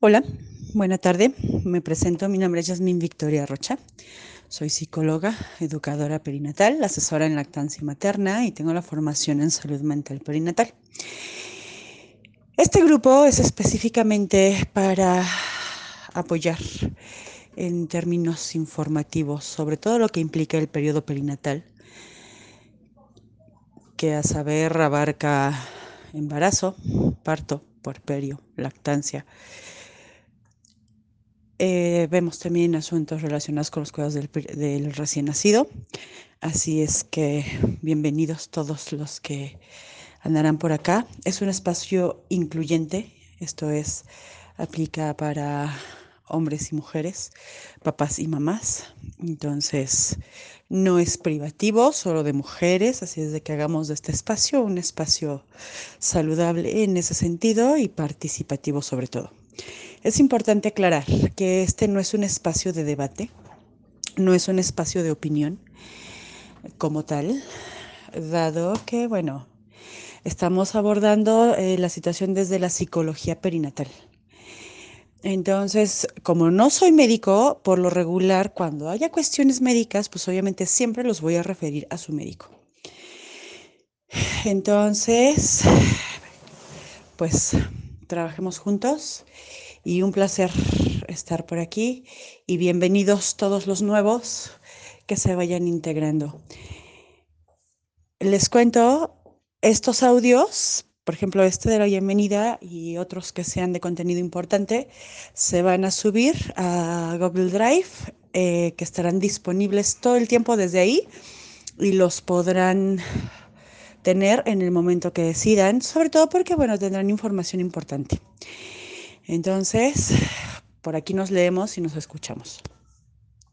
Hola, buena tarde. Me presento, mi nombre es Yasmin Victoria Rocha. Soy psicóloga, educadora perinatal, asesora en lactancia materna y tengo la formación en salud mental perinatal. Este grupo es específicamente para apoyar en términos informativos sobre todo lo que implica el periodo perinatal, que a saber abarca embarazo, parto, puerperio, lactancia, eh, vemos también asuntos relacionados con los cuidados del, recién nacido. Así es que bienvenidos todos los que andarán por acá. Es un espacio incluyente, esto es, aplica para hombres y mujeres, papás y mamás. Entonces, no es privativo, solo de mujeres, así es de que hagamos de este espacio un espacio saludable en ese sentido y participativo sobre todo. Es importante aclarar que este no es un espacio de debate, no es un espacio de opinión como tal, dado que, bueno, estamos abordando eh, la situación desde la psicología perinatal. Entonces, como no soy médico, por lo regular, cuando haya cuestiones médicas, pues obviamente siempre los voy a referir a su médico. Entonces, pues trabajemos juntos y un placer estar por aquí y bienvenidos todos los nuevos que se vayan integrando. Les cuento estos audios, por ejemplo este de la bienvenida y otros que sean de contenido importante, se van a subir a Google Drive, eh, que estarán disponibles todo el tiempo desde ahí y los podrán tener en el momento que decidan, sobre todo porque, bueno, tendrán información importante. Entonces, por aquí nos leemos y nos escuchamos.